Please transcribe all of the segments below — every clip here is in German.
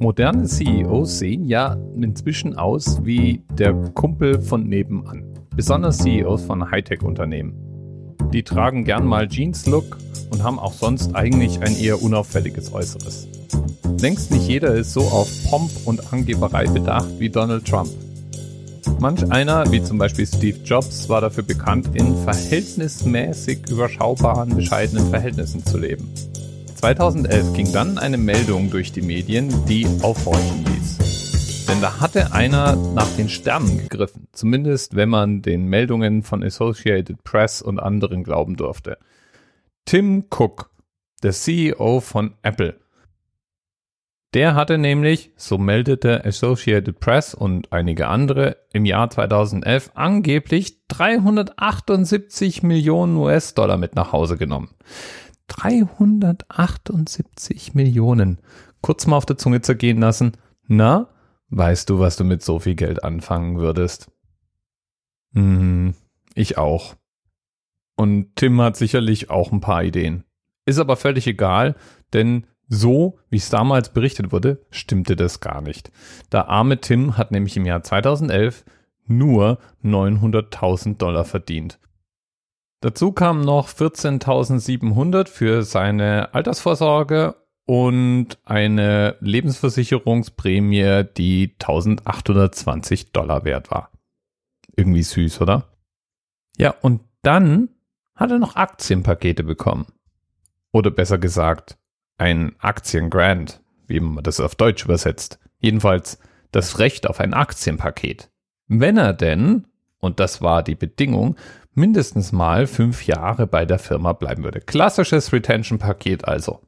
Moderne CEOs sehen ja inzwischen aus wie der Kumpel von nebenan. Besonders CEOs von Hightech-Unternehmen. Die tragen gern mal Jeans-Look und haben auch sonst eigentlich ein eher unauffälliges Äußeres. Längst nicht jeder ist so auf Pomp und Angeberei bedacht wie Donald Trump. Manch einer, wie zum Beispiel Steve Jobs, war dafür bekannt, in verhältnismäßig überschaubaren, bescheidenen Verhältnissen zu leben. 2011 ging dann eine Meldung durch die Medien, die aufhorchen ließ. Denn da hatte einer nach den Sternen gegriffen, zumindest wenn man den Meldungen von Associated Press und anderen glauben durfte. Tim Cook, der CEO von Apple, der hatte nämlich, so meldete Associated Press und einige andere, im Jahr 2011 angeblich 378 Millionen US-Dollar mit nach Hause genommen. 378 Millionen. Kurz mal auf der Zunge zergehen lassen. Na, weißt du, was du mit so viel Geld anfangen würdest? Hm, ich auch. Und Tim hat sicherlich auch ein paar Ideen. Ist aber völlig egal, denn so, wie es damals berichtet wurde, stimmte das gar nicht. Der arme Tim hat nämlich im Jahr 2011 nur 900.000 Dollar verdient. Dazu kamen noch 14.700 für seine Altersvorsorge und eine Lebensversicherungsprämie, die 1820 Dollar wert war. Irgendwie süß, oder? Ja, und dann hat er noch Aktienpakete bekommen. Oder besser gesagt, ein Aktiengrant, wie man das auf Deutsch übersetzt. Jedenfalls das Recht auf ein Aktienpaket. Wenn er denn, und das war die Bedingung, mindestens mal fünf Jahre bei der Firma bleiben würde. Klassisches Retention-Paket also.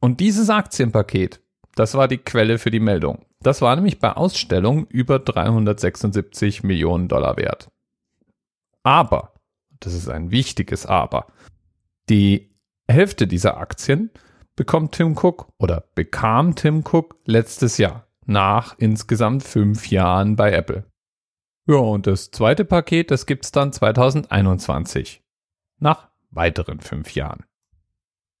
Und dieses Aktienpaket, das war die Quelle für die Meldung. Das war nämlich bei Ausstellung über 376 Millionen Dollar wert. Aber, das ist ein wichtiges Aber, die Hälfte dieser Aktien bekommt Tim Cook oder bekam Tim Cook letztes Jahr nach insgesamt fünf Jahren bei Apple. Ja, und das zweite Paket, das gibt's dann 2021. Nach weiteren fünf Jahren.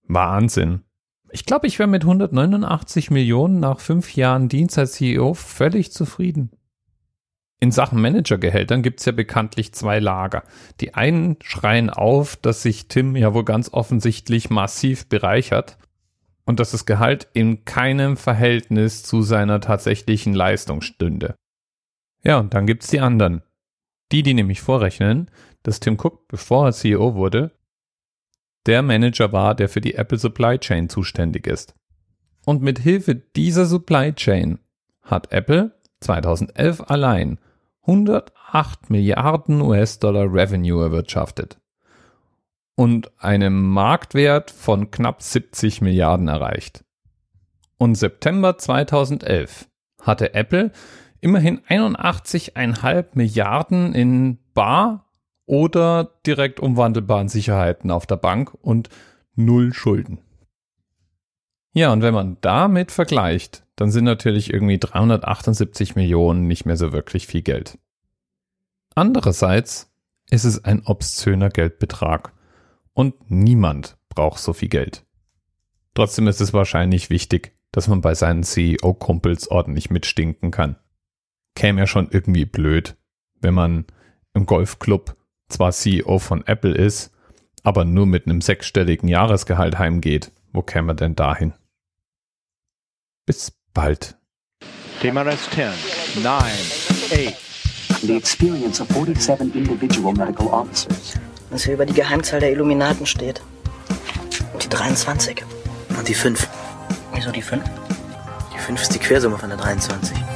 Wahnsinn. Ich glaube, ich wäre mit 189 Millionen nach fünf Jahren Dienst als CEO völlig zufrieden. In Sachen Managergehältern gibt's ja bekanntlich zwei Lager. Die einen schreien auf, dass sich Tim ja wohl ganz offensichtlich massiv bereichert und dass das Gehalt in keinem Verhältnis zu seiner tatsächlichen Leistung stünde. Ja, und dann gibt's die anderen. Die, die nämlich vorrechnen, dass Tim Cook, bevor er CEO wurde, der Manager war, der für die Apple Supply Chain zuständig ist. Und mit Hilfe dieser Supply Chain hat Apple 2011 allein 108 Milliarden US-Dollar Revenue erwirtschaftet und einem Marktwert von knapp 70 Milliarden erreicht. Und September 2011 hatte Apple immerhin 81,5 Milliarden in bar oder direkt umwandelbaren Sicherheiten auf der Bank und null Schulden. Ja, und wenn man damit vergleicht, dann sind natürlich irgendwie 378 Millionen nicht mehr so wirklich viel Geld. Andererseits ist es ein obszöner Geldbetrag und niemand braucht so viel Geld. Trotzdem ist es wahrscheinlich wichtig, dass man bei seinen CEO-Kumpels ordentlich mitstinken kann käme ja schon irgendwie blöd, wenn man im Golfclub zwar CEO von Apple ist, aber nur mit einem sechsstelligen Jahresgehalt heimgeht. Wo käme man denn dahin? Bis bald. TMRS 10, 9, 8. The experience of 47 individual medical officers. Was hier über die Geheimzahl der Illuminaten steht. Und die 23. Und die 5. Wieso die 5? Die 5 ist die Quersumme von der 23.